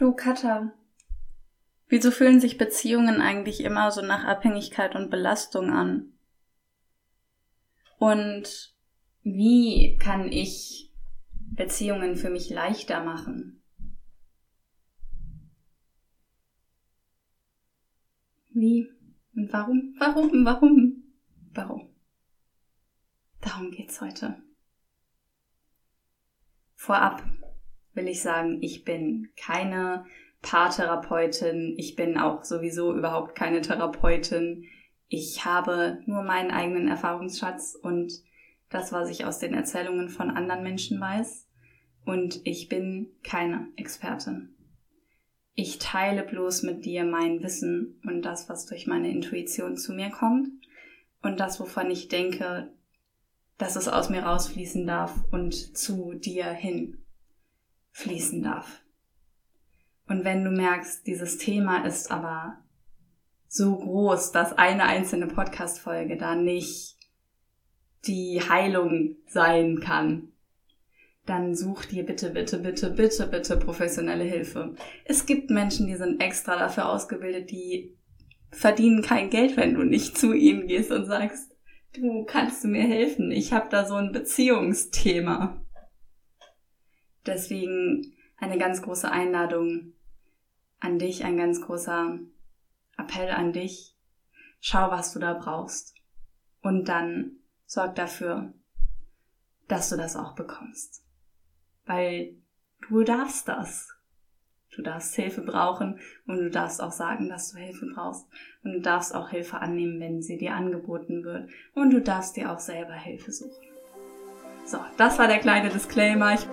Du, Katha, wieso fühlen sich Beziehungen eigentlich immer so nach Abhängigkeit und Belastung an? Und wie kann ich Beziehungen für mich leichter machen? Wie und warum, warum, warum, warum? Darum geht's heute. Vorab will ich sagen, ich bin keine Paartherapeutin. Ich bin auch sowieso überhaupt keine Therapeutin. Ich habe nur meinen eigenen Erfahrungsschatz und das, was ich aus den Erzählungen von anderen Menschen weiß. Und ich bin keine Expertin. Ich teile bloß mit dir mein Wissen und das, was durch meine Intuition zu mir kommt und das, wovon ich denke, dass es aus mir rausfließen darf und zu dir hin fließen darf. Und wenn du merkst, dieses Thema ist aber so groß, dass eine einzelne Podcast-Folge da nicht die Heilung sein kann, dann such dir bitte, bitte, bitte, bitte, bitte professionelle Hilfe. Es gibt Menschen, die sind extra dafür ausgebildet, die verdienen kein Geld, wenn du nicht zu ihnen gehst und sagst, du kannst du mir helfen, ich habe da so ein Beziehungsthema. Deswegen eine ganz große Einladung an dich, ein ganz großer Appell an dich. Schau, was du da brauchst. Und dann sorg dafür, dass du das auch bekommst. Weil du darfst das. Du darfst Hilfe brauchen und du darfst auch sagen, dass du Hilfe brauchst. Und du darfst auch Hilfe annehmen, wenn sie dir angeboten wird. Und du darfst dir auch selber Hilfe suchen. So, das war der kleine Disclaimer. Ich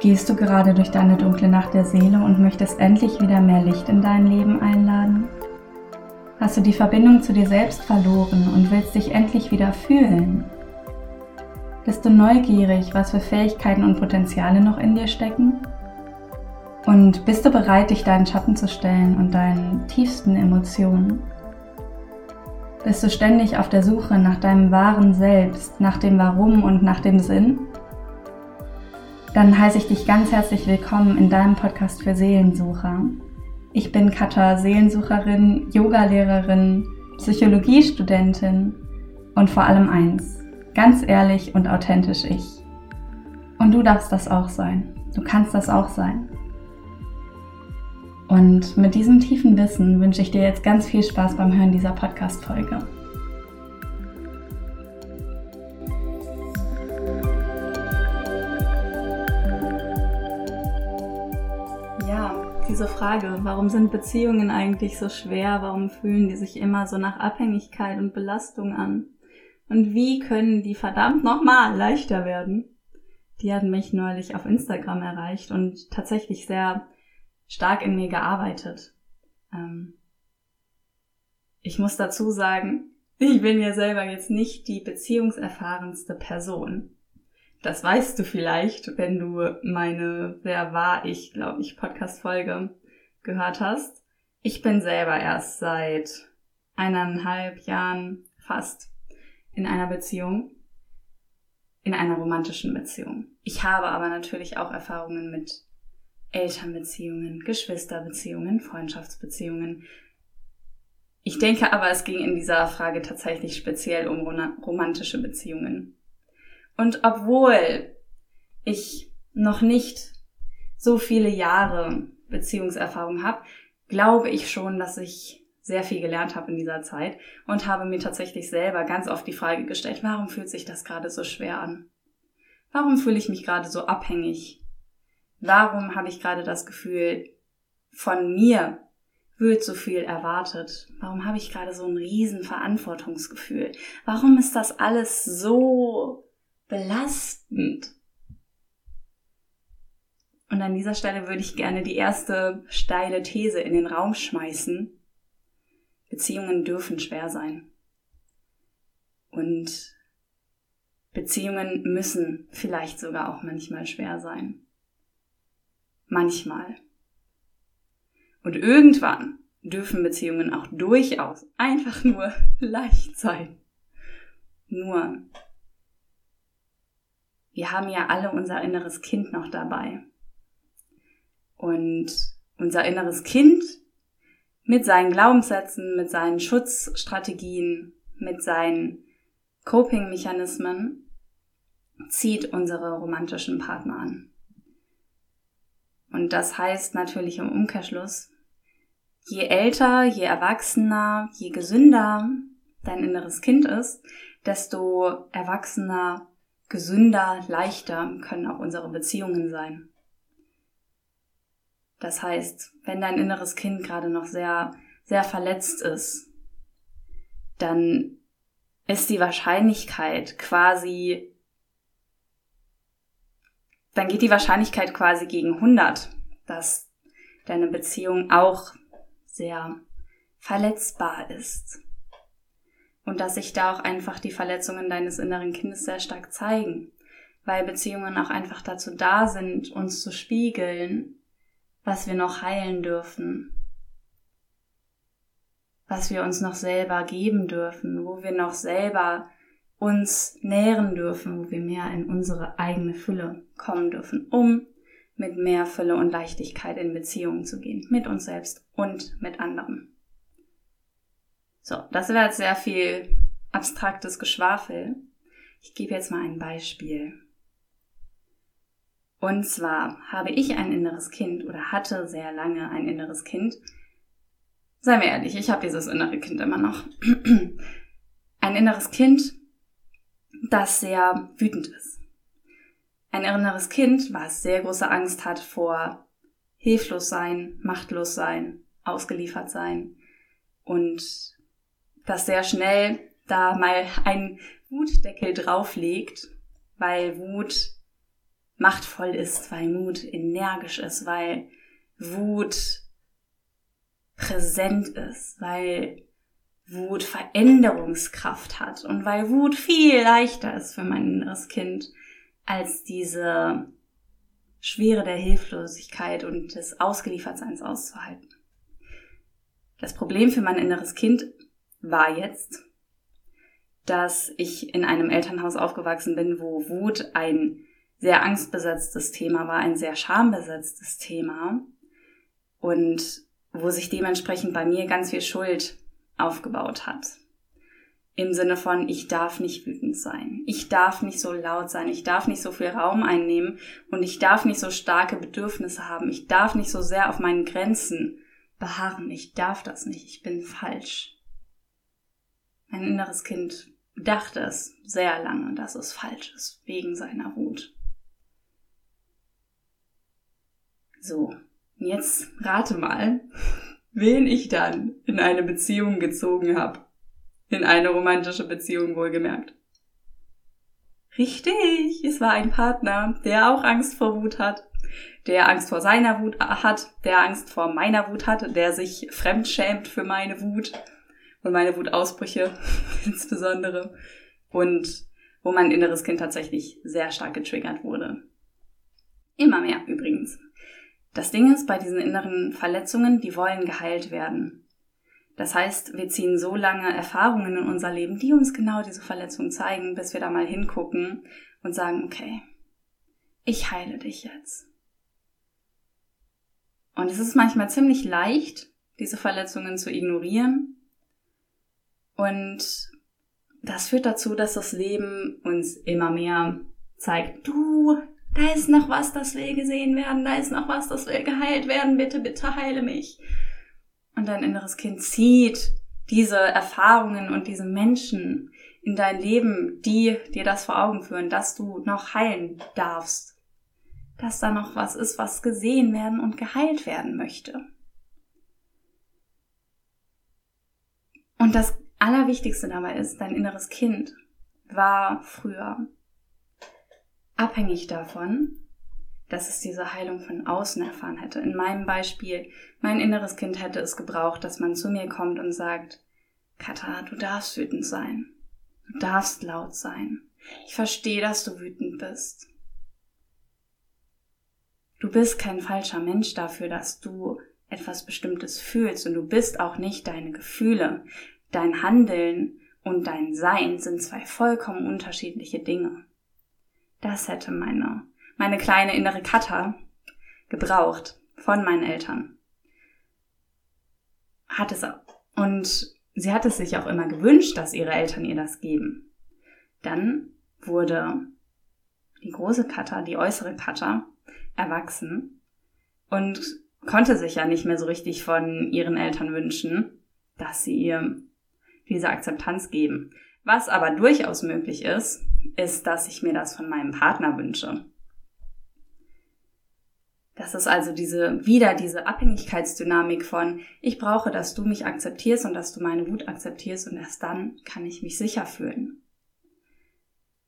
Gehst du gerade durch deine dunkle Nacht der Seele und möchtest endlich wieder mehr Licht in dein Leben einladen? Hast du die Verbindung zu dir selbst verloren und willst dich endlich wieder fühlen? Bist du neugierig, was für Fähigkeiten und Potenziale noch in dir stecken? Und bist du bereit, dich deinen Schatten zu stellen und deinen tiefsten Emotionen? Bist du ständig auf der Suche nach deinem wahren Selbst, nach dem Warum und nach dem Sinn? Dann heiße ich dich ganz herzlich willkommen in deinem Podcast für Seelensucher. Ich bin Katha, Seelensucherin, Yogalehrerin, Psychologiestudentin und vor allem eins, ganz ehrlich und authentisch ich. Und du darfst das auch sein. Du kannst das auch sein. Und mit diesem tiefen Wissen wünsche ich dir jetzt ganz viel Spaß beim Hören dieser Podcast-Folge. Diese Frage, warum sind Beziehungen eigentlich so schwer? Warum fühlen die sich immer so nach Abhängigkeit und Belastung an? Und wie können die verdammt nochmal leichter werden? Die hat mich neulich auf Instagram erreicht und tatsächlich sehr stark in mir gearbeitet. Ähm ich muss dazu sagen, ich bin ja selber jetzt nicht die beziehungserfahrenste Person. Das weißt du vielleicht, wenn du meine Wer war ich, glaube ich, Podcast-Folge gehört hast. Ich bin selber erst seit eineinhalb Jahren fast in einer Beziehung, in einer romantischen Beziehung. Ich habe aber natürlich auch Erfahrungen mit Elternbeziehungen, Geschwisterbeziehungen, Freundschaftsbeziehungen. Ich denke aber, es ging in dieser Frage tatsächlich speziell um romantische Beziehungen. Und obwohl ich noch nicht so viele Jahre Beziehungserfahrung habe, glaube ich schon, dass ich sehr viel gelernt habe in dieser Zeit und habe mir tatsächlich selber ganz oft die Frage gestellt, warum fühlt sich das gerade so schwer an? Warum fühle ich mich gerade so abhängig? Warum habe ich gerade das Gefühl, von mir wird so viel erwartet? Warum habe ich gerade so ein riesen Verantwortungsgefühl? Warum ist das alles so belastend. Und an dieser Stelle würde ich gerne die erste steile These in den Raum schmeißen. Beziehungen dürfen schwer sein. Und Beziehungen müssen vielleicht sogar auch manchmal schwer sein. Manchmal. Und irgendwann, dürfen Beziehungen auch durchaus einfach nur leicht sein. Nur, wir haben ja alle unser inneres Kind noch dabei. Und unser inneres Kind mit seinen Glaubenssätzen, mit seinen Schutzstrategien, mit seinen Coping-Mechanismen zieht unsere romantischen Partner an. Und das heißt natürlich im Umkehrschluss, je älter, je erwachsener, je gesünder dein inneres Kind ist, desto erwachsener, gesünder, leichter können auch unsere Beziehungen sein. Das heißt, wenn dein inneres Kind gerade noch sehr, sehr verletzt ist, dann ist die Wahrscheinlichkeit quasi, dann geht die Wahrscheinlichkeit quasi gegen 100, dass deine Beziehung auch sehr verletzbar ist. Und dass sich da auch einfach die Verletzungen deines inneren Kindes sehr stark zeigen, weil Beziehungen auch einfach dazu da sind, uns zu spiegeln, was wir noch heilen dürfen, was wir uns noch selber geben dürfen, wo wir noch selber uns nähren dürfen, wo wir mehr in unsere eigene Fülle kommen dürfen, um mit mehr Fülle und Leichtigkeit in Beziehungen zu gehen, mit uns selbst und mit anderen. So, das wäre jetzt sehr viel abstraktes Geschwafel. Ich gebe jetzt mal ein Beispiel. Und zwar habe ich ein inneres Kind oder hatte sehr lange ein inneres Kind. Seien wir ehrlich, ich habe dieses innere Kind immer noch. ein inneres Kind, das sehr wütend ist. Ein inneres Kind, was sehr große Angst hat vor hilflos sein, machtlos sein, ausgeliefert sein und das sehr schnell da mal einen Wutdeckel drauflegt, weil Wut machtvoll ist, weil Mut energisch ist, weil Wut präsent ist, weil Wut Veränderungskraft hat und weil Wut viel leichter ist für mein inneres Kind als diese Schwere der Hilflosigkeit und des Ausgeliefertseins auszuhalten. Das Problem für mein inneres Kind war jetzt, dass ich in einem Elternhaus aufgewachsen bin, wo Wut ein sehr angstbesetztes Thema war, ein sehr schambesetztes Thema und wo sich dementsprechend bei mir ganz viel Schuld aufgebaut hat. Im Sinne von, ich darf nicht wütend sein, ich darf nicht so laut sein, ich darf nicht so viel Raum einnehmen. Und ich darf nicht so starke Bedürfnisse haben, ich darf nicht so sehr auf meinen Grenzen beharren, ich darf das nicht, ich bin falsch. Mein inneres Kind dachte es sehr lange, dass es falsch ist, wegen seiner Wut. So, jetzt rate mal, wen ich dann in eine Beziehung gezogen habe. In eine romantische Beziehung wohlgemerkt. Richtig, es war ein Partner, der auch Angst vor Wut hat, der Angst vor seiner Wut hat, der Angst vor meiner Wut hat, der sich fremdschämt für meine Wut und meine Wutausbrüche insbesondere und wo mein inneres Kind tatsächlich sehr stark getriggert wurde. Immer mehr übrigens. Das Ding ist bei diesen inneren Verletzungen, die wollen geheilt werden. Das heißt, wir ziehen so lange Erfahrungen in unser Leben, die uns genau diese Verletzung zeigen, bis wir da mal hingucken und sagen, okay, ich heile dich jetzt. Und es ist manchmal ziemlich leicht, diese Verletzungen zu ignorieren. Und das führt dazu, dass das Leben uns immer mehr zeigt, du, da ist noch was, das will gesehen werden, da ist noch was, das will geheilt werden, bitte, bitte heile mich. Und dein inneres Kind zieht diese Erfahrungen und diese Menschen in dein Leben, die dir das vor Augen führen, dass du noch heilen darfst. Dass da noch was ist, was gesehen werden und geheilt werden möchte. Und das Allerwichtigste dabei ist, dein inneres Kind war früher abhängig davon, dass es diese Heilung von außen erfahren hätte. In meinem Beispiel, mein inneres Kind hätte es gebraucht, dass man zu mir kommt und sagt, Katha, du darfst wütend sein. Du darfst laut sein. Ich verstehe, dass du wütend bist. Du bist kein falscher Mensch dafür, dass du etwas Bestimmtes fühlst und du bist auch nicht deine Gefühle. Dein Handeln und dein Sein sind zwei vollkommen unterschiedliche Dinge. Das hätte meine, meine kleine innere Katha gebraucht von meinen Eltern. Hat es auch. Und sie hat es sich auch immer gewünscht, dass ihre Eltern ihr das geben. Dann wurde die große Katha, die äußere Katha, erwachsen und konnte sich ja nicht mehr so richtig von ihren Eltern wünschen, dass sie ihr diese Akzeptanz geben. Was aber durchaus möglich ist, ist, dass ich mir das von meinem Partner wünsche. Das ist also diese, wieder diese Abhängigkeitsdynamik von, ich brauche, dass du mich akzeptierst und dass du meine Wut akzeptierst und erst dann kann ich mich sicher fühlen.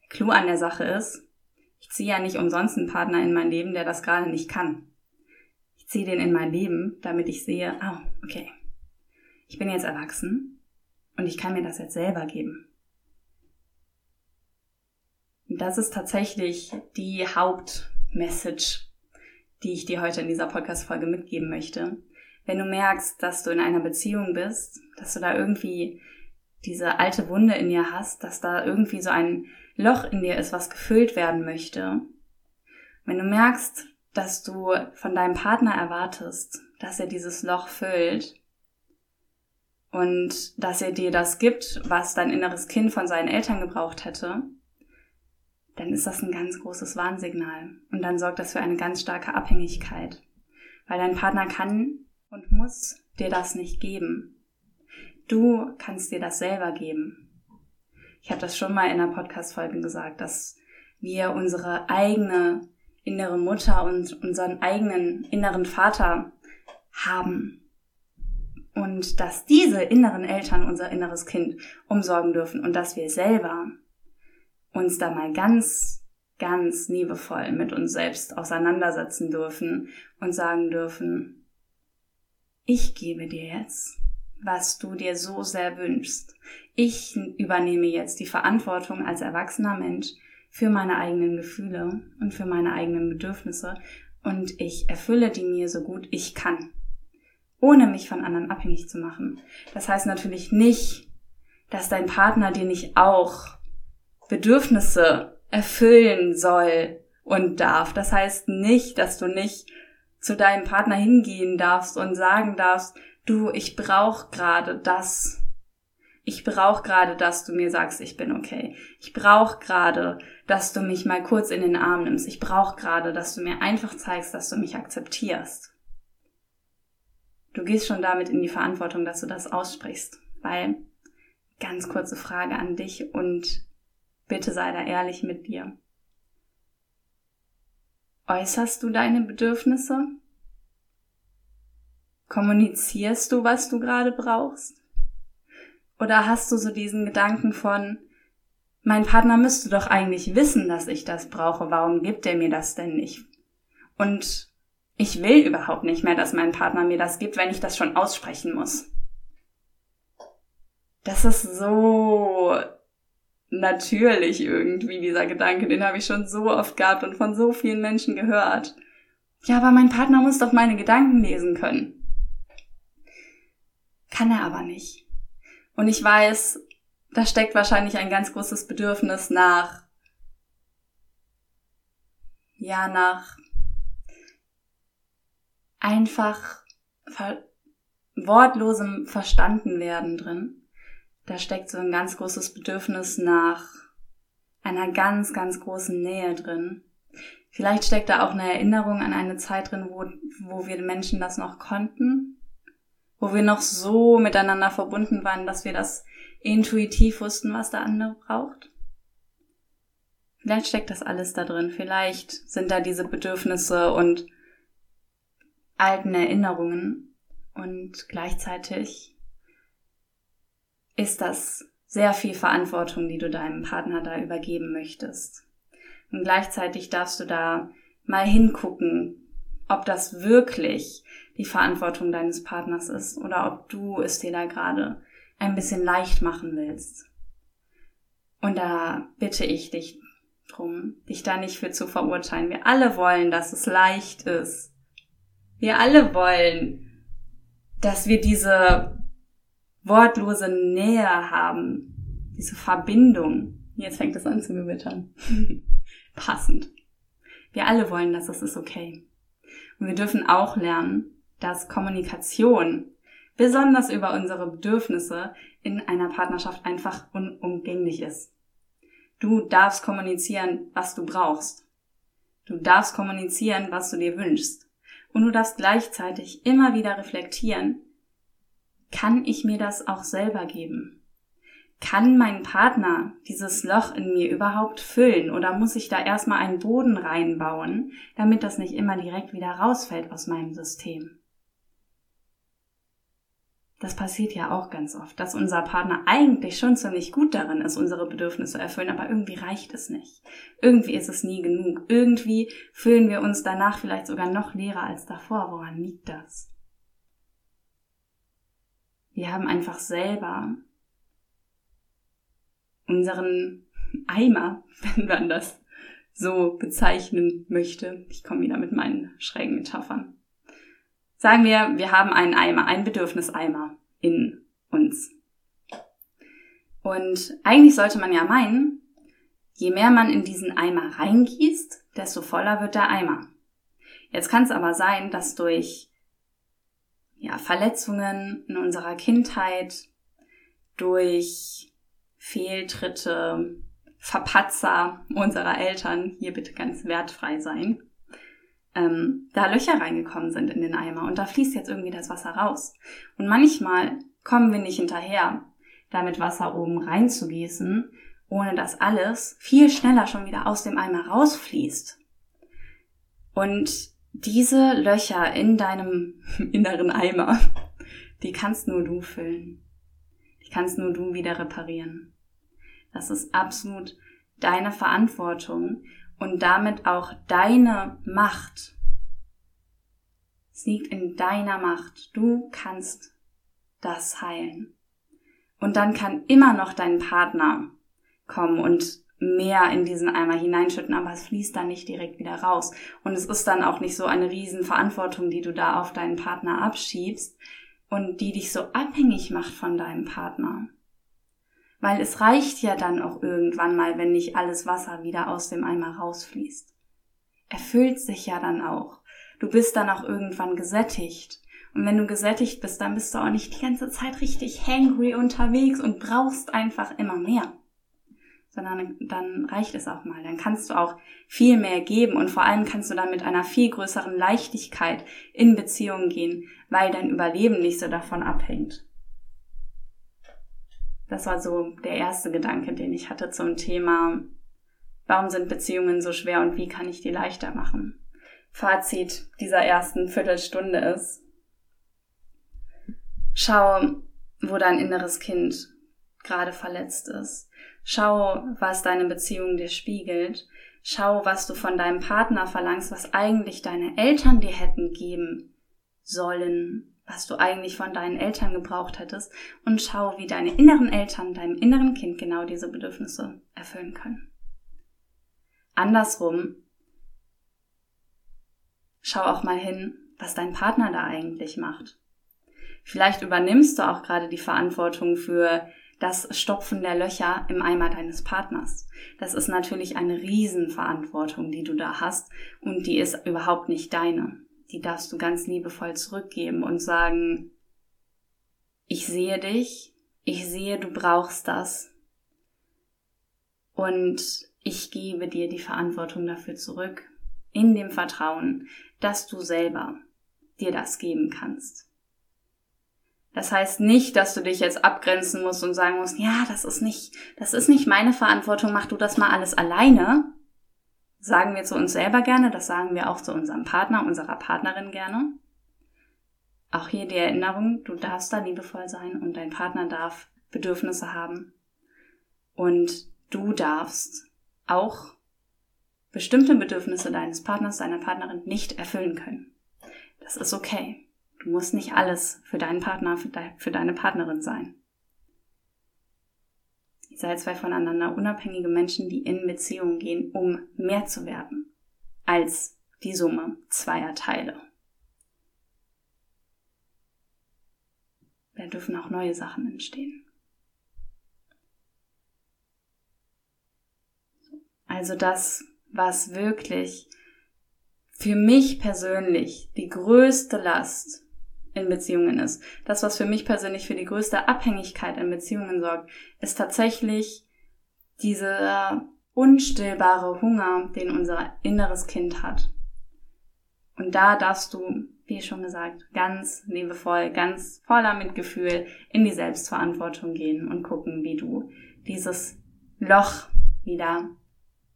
Der Clou an der Sache ist, ich ziehe ja nicht umsonst einen Partner in mein Leben, der das gerade nicht kann. Ich ziehe den in mein Leben, damit ich sehe, oh, okay, ich bin jetzt erwachsen und ich kann mir das jetzt selber geben. Und das ist tatsächlich die Hauptmessage, die ich dir heute in dieser Podcast-Folge mitgeben möchte. Wenn du merkst, dass du in einer Beziehung bist, dass du da irgendwie diese alte Wunde in dir hast, dass da irgendwie so ein Loch in dir ist, was gefüllt werden möchte. Wenn du merkst, dass du von deinem Partner erwartest, dass er dieses Loch füllt und dass er dir das gibt, was dein inneres Kind von seinen Eltern gebraucht hätte, dann ist das ein ganz großes Warnsignal und dann sorgt das für eine ganz starke Abhängigkeit, weil dein Partner kann und muss dir das nicht geben. Du kannst dir das selber geben. Ich habe das schon mal in einer Podcast-Folge gesagt, dass wir unsere eigene innere Mutter und unseren eigenen inneren Vater haben. Und dass diese inneren Eltern unser inneres Kind umsorgen dürfen und dass wir selber uns da mal ganz, ganz liebevoll mit uns selbst auseinandersetzen dürfen und sagen dürfen, ich gebe dir jetzt was du dir so sehr wünschst. Ich übernehme jetzt die Verantwortung als erwachsener Mensch für meine eigenen Gefühle und für meine eigenen Bedürfnisse und ich erfülle die mir so gut ich kann, ohne mich von anderen abhängig zu machen. Das heißt natürlich nicht, dass dein Partner dir nicht auch Bedürfnisse erfüllen soll und darf. Das heißt nicht, dass du nicht zu deinem Partner hingehen darfst und sagen darfst, du, ich brauche gerade das. Ich brauche gerade, dass du mir sagst, ich bin okay. Ich brauche gerade, dass du mich mal kurz in den Arm nimmst. Ich brauche gerade, dass du mir einfach zeigst, dass du mich akzeptierst. Du gehst schon damit in die Verantwortung, dass du das aussprichst. Weil, ganz kurze Frage an dich und bitte sei da ehrlich mit dir. Äußerst du deine Bedürfnisse? Kommunizierst du, was du gerade brauchst? Oder hast du so diesen Gedanken von, mein Partner müsste doch eigentlich wissen, dass ich das brauche, warum gibt er mir das denn nicht? Und ich will überhaupt nicht mehr, dass mein Partner mir das gibt, wenn ich das schon aussprechen muss. Das ist so natürlich irgendwie, dieser Gedanke, den habe ich schon so oft gehabt und von so vielen Menschen gehört. Ja, aber mein Partner muss doch meine Gedanken lesen können. Kann er aber nicht. Und ich weiß, da steckt wahrscheinlich ein ganz großes Bedürfnis nach, ja, nach einfach ver wortlosem Verstandenwerden drin. Da steckt so ein ganz großes Bedürfnis nach einer ganz, ganz großen Nähe drin. Vielleicht steckt da auch eine Erinnerung an eine Zeit drin, wo, wo wir Menschen das noch konnten, wo wir noch so miteinander verbunden waren, dass wir das intuitiv wussten, was der andere braucht. Vielleicht steckt das alles da drin. Vielleicht sind da diese Bedürfnisse und alten Erinnerungen. Und gleichzeitig ist das sehr viel Verantwortung, die du deinem Partner da übergeben möchtest. Und gleichzeitig darfst du da mal hingucken, ob das wirklich die Verantwortung deines Partners ist oder ob du es dir da gerade ein bisschen leicht machen willst. Und da bitte ich dich drum, dich da nicht für zu verurteilen. Wir alle wollen, dass es leicht ist. Wir alle wollen, dass wir diese wortlose Nähe haben, diese Verbindung. Jetzt fängt es an zu gewittern. Passend. Wir alle wollen das, das ist okay. Und wir dürfen auch lernen, dass Kommunikation, besonders über unsere Bedürfnisse, in einer Partnerschaft einfach unumgänglich ist. Du darfst kommunizieren, was du brauchst. Du darfst kommunizieren, was du dir wünschst. Und du darfst gleichzeitig immer wieder reflektieren, kann ich mir das auch selber geben? Kann mein Partner dieses Loch in mir überhaupt füllen oder muss ich da erstmal einen Boden reinbauen, damit das nicht immer direkt wieder rausfällt aus meinem System? Das passiert ja auch ganz oft, dass unser Partner eigentlich schon ziemlich gut darin ist, unsere Bedürfnisse zu erfüllen, aber irgendwie reicht es nicht. Irgendwie ist es nie genug. Irgendwie fühlen wir uns danach vielleicht sogar noch leerer als davor. Woran liegt das? Wir haben einfach selber unseren Eimer, wenn man das so bezeichnen möchte. Ich komme wieder mit meinen schrägen Metaphern. Sagen wir, wir haben einen Eimer, einen Bedürfniseimer in uns. Und eigentlich sollte man ja meinen, je mehr man in diesen Eimer reingießt, desto voller wird der Eimer. Jetzt kann es aber sein, dass durch ja, Verletzungen in unserer Kindheit, durch Fehltritte, Verpatzer unserer Eltern, hier bitte ganz wertfrei sein, ähm, da Löcher reingekommen sind in den Eimer und da fließt jetzt irgendwie das Wasser raus. Und manchmal kommen wir nicht hinterher, damit Wasser oben reinzugießen, ohne dass alles viel schneller schon wieder aus dem Eimer rausfließt. Und diese Löcher in deinem inneren Eimer, die kannst nur du füllen. Die kannst nur du wieder reparieren. Das ist absolut deine Verantwortung und damit auch deine Macht. Es liegt in deiner Macht. Du kannst das heilen. Und dann kann immer noch dein Partner kommen und mehr in diesen Eimer hineinschütten, aber es fließt dann nicht direkt wieder raus. Und es ist dann auch nicht so eine Riesenverantwortung, die du da auf deinen Partner abschiebst und die dich so abhängig macht von deinem Partner. Weil es reicht ja dann auch irgendwann mal, wenn nicht alles Wasser wieder aus dem Eimer rausfließt. Erfüllt sich ja dann auch. Du bist dann auch irgendwann gesättigt. Und wenn du gesättigt bist, dann bist du auch nicht die ganze Zeit richtig hangry unterwegs und brauchst einfach immer mehr. Sondern dann reicht es auch mal. Dann kannst du auch viel mehr geben und vor allem kannst du dann mit einer viel größeren Leichtigkeit in Beziehungen gehen, weil dein Überleben nicht so davon abhängt. Das war so der erste Gedanke, den ich hatte zum Thema, warum sind Beziehungen so schwer und wie kann ich die leichter machen? Fazit dieser ersten Viertelstunde ist, schau, wo dein inneres Kind gerade verletzt ist. Schau, was deine Beziehung dir spiegelt. Schau, was du von deinem Partner verlangst, was eigentlich deine Eltern dir hätten geben sollen, was du eigentlich von deinen Eltern gebraucht hättest und schau, wie deine inneren Eltern deinem inneren Kind genau diese Bedürfnisse erfüllen können. Andersrum, schau auch mal hin, was dein Partner da eigentlich macht. Vielleicht übernimmst du auch gerade die Verantwortung für das Stopfen der Löcher im Eimer deines Partners. Das ist natürlich eine Riesenverantwortung, die du da hast und die ist überhaupt nicht deine die darfst du ganz liebevoll zurückgeben und sagen, ich sehe dich, ich sehe, du brauchst das und ich gebe dir die Verantwortung dafür zurück, in dem Vertrauen, dass du selber dir das geben kannst. Das heißt nicht, dass du dich jetzt abgrenzen musst und sagen musst, ja, das ist nicht, das ist nicht meine Verantwortung, mach du das mal alles alleine, sagen wir zu uns selber gerne, das sagen wir auch zu unserem Partner, unserer Partnerin gerne. Auch hier die Erinnerung, du darfst da liebevoll sein und dein Partner darf Bedürfnisse haben. Und du darfst auch bestimmte Bedürfnisse deines Partners, deiner Partnerin nicht erfüllen können. Das ist okay. Du musst nicht alles für deinen Partner, für, de für deine Partnerin sein. Ihr seid zwei voneinander unabhängige Menschen, die in Beziehungen gehen, um mehr zu werden als die Summe zweier Teile. da dürfen auch neue Sachen entstehen. Also das, was wirklich für mich persönlich die größte Last in Beziehungen ist, das, was für mich persönlich für die größte Abhängigkeit in Beziehungen sorgt, ist tatsächlich dieser unstillbare Hunger, den unser inneres Kind hat. Und da darfst du, wie schon gesagt, ganz liebevoll, ganz voller Mitgefühl in die Selbstverantwortung gehen und gucken, wie du dieses Loch wieder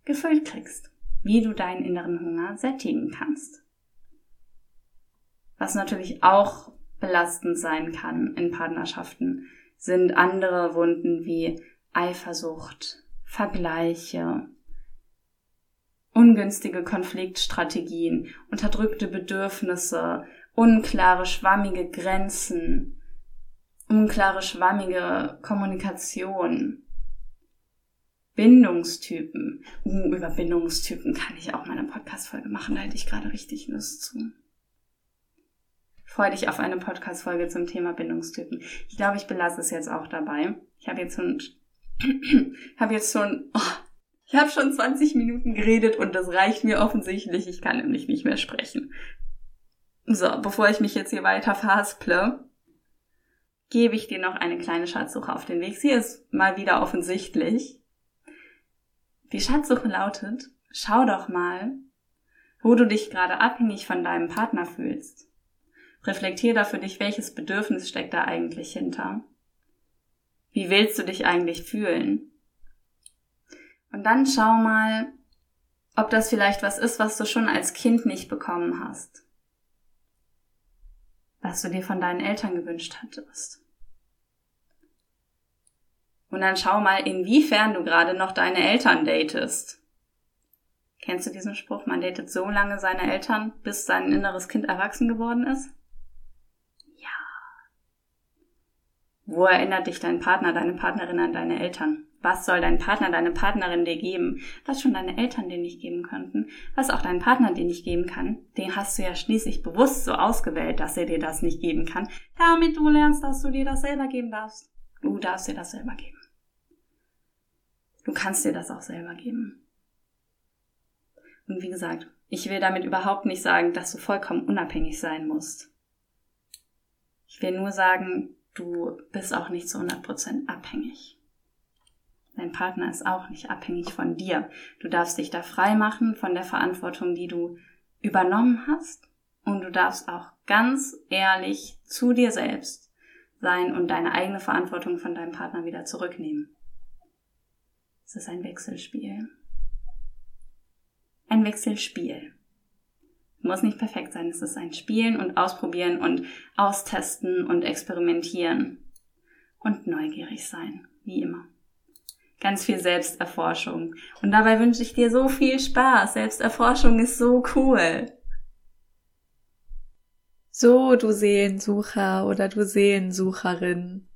gefüllt kriegst, wie du deinen inneren Hunger sättigen kannst. Was natürlich auch belastend sein kann in Partnerschaften, sind andere Wunden wie Eifersucht, Vergleiche, ungünstige Konfliktstrategien, unterdrückte Bedürfnisse, unklare, schwammige Grenzen, unklare, schwammige Kommunikation, Bindungstypen. Uh, über Bindungstypen kann ich auch mal eine Podcast-Folge machen, da hätte ich gerade richtig Lust zu. Freue dich auf eine Podcast-Folge zum Thema Bindungstypen. Ich glaube, ich belasse es jetzt auch dabei. Ich habe jetzt schon, habe jetzt schon, oh, ich habe schon 20 Minuten geredet und das reicht mir offensichtlich. Ich kann nämlich nicht mehr sprechen. So, bevor ich mich jetzt hier weiter verhasple, gebe ich dir noch eine kleine Schatzsuche auf den Weg. Sie ist mal wieder offensichtlich. Die Schatzsuche lautet, schau doch mal, wo du dich gerade abhängig von deinem Partner fühlst. Reflektier da für dich, welches Bedürfnis steckt da eigentlich hinter. Wie willst du dich eigentlich fühlen? Und dann schau mal, ob das vielleicht was ist, was du schon als Kind nicht bekommen hast. Was du dir von deinen Eltern gewünscht hattest. Und dann schau mal, inwiefern du gerade noch deine Eltern datest. Kennst du diesen Spruch? Man datet so lange seine Eltern, bis sein inneres Kind erwachsen geworden ist? Ja. Wo erinnert dich dein Partner, deine Partnerin an deine Eltern? Was soll dein Partner, deine Partnerin dir geben? Was schon deine Eltern dir nicht geben könnten? Was auch dein Partner dir nicht geben kann? Den hast du ja schließlich bewusst so ausgewählt, dass er dir das nicht geben kann, damit du lernst, dass du dir das selber geben darfst. Du darfst dir das selber geben. Du kannst dir das auch selber geben. Und wie gesagt, ich will damit überhaupt nicht sagen, dass du vollkommen unabhängig sein musst. Ich will nur sagen, du bist auch nicht zu 100% abhängig. Dein Partner ist auch nicht abhängig von dir. Du darfst dich da frei machen von der Verantwortung, die du übernommen hast. Und du darfst auch ganz ehrlich zu dir selbst sein und deine eigene Verantwortung von deinem Partner wieder zurücknehmen. Es ist ein Wechselspiel. Ein Wechselspiel. Muss nicht perfekt sein. Es ist ein Spielen und Ausprobieren und Austesten und Experimentieren. Und neugierig sein. Wie immer ganz viel Selbsterforschung. Und dabei wünsche ich dir so viel Spaß. Selbsterforschung ist so cool. So, du Seelensucher oder du Seelensucherin.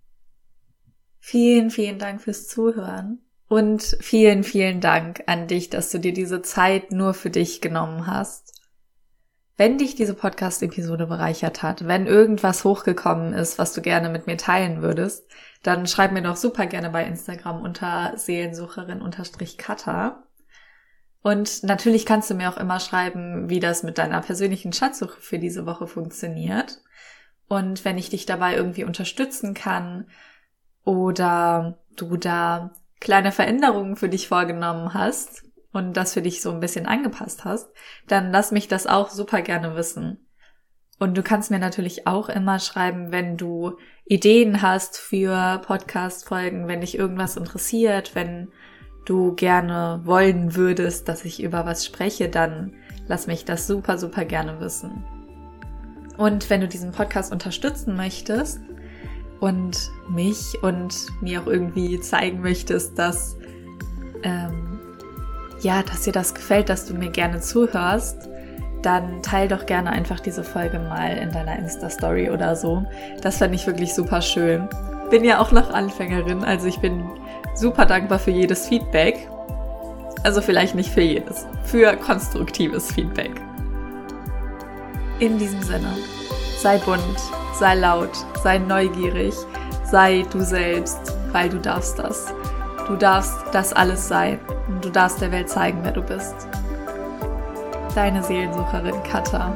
Vielen, vielen Dank fürs Zuhören. Und vielen, vielen Dank an dich, dass du dir diese Zeit nur für dich genommen hast. Wenn dich diese Podcast-Episode bereichert hat, wenn irgendwas hochgekommen ist, was du gerne mit mir teilen würdest, dann schreib mir doch super gerne bei Instagram unter Seelensucherin-Kata. Und natürlich kannst du mir auch immer schreiben, wie das mit deiner persönlichen Schatzsuche für diese Woche funktioniert. Und wenn ich dich dabei irgendwie unterstützen kann oder du da kleine Veränderungen für dich vorgenommen hast, und das für dich so ein bisschen angepasst hast, dann lass mich das auch super gerne wissen. Und du kannst mir natürlich auch immer schreiben, wenn du Ideen hast für Podcast-Folgen, wenn dich irgendwas interessiert, wenn du gerne wollen würdest, dass ich über was spreche, dann lass mich das super, super gerne wissen. Und wenn du diesen Podcast unterstützen möchtest und mich und mir auch irgendwie zeigen möchtest, dass ähm, ja, dass dir das gefällt, dass du mir gerne zuhörst, dann teil doch gerne einfach diese Folge mal in deiner Insta-Story oder so. Das fände ich wirklich super schön. Bin ja auch noch Anfängerin, also ich bin super dankbar für jedes Feedback. Also vielleicht nicht für jedes, für konstruktives Feedback. In diesem Sinne, sei bunt, sei laut, sei neugierig, sei du selbst, weil du darfst das. Du darfst das alles sein und du darfst der Welt zeigen, wer du bist. Deine Seelensucherin Katha.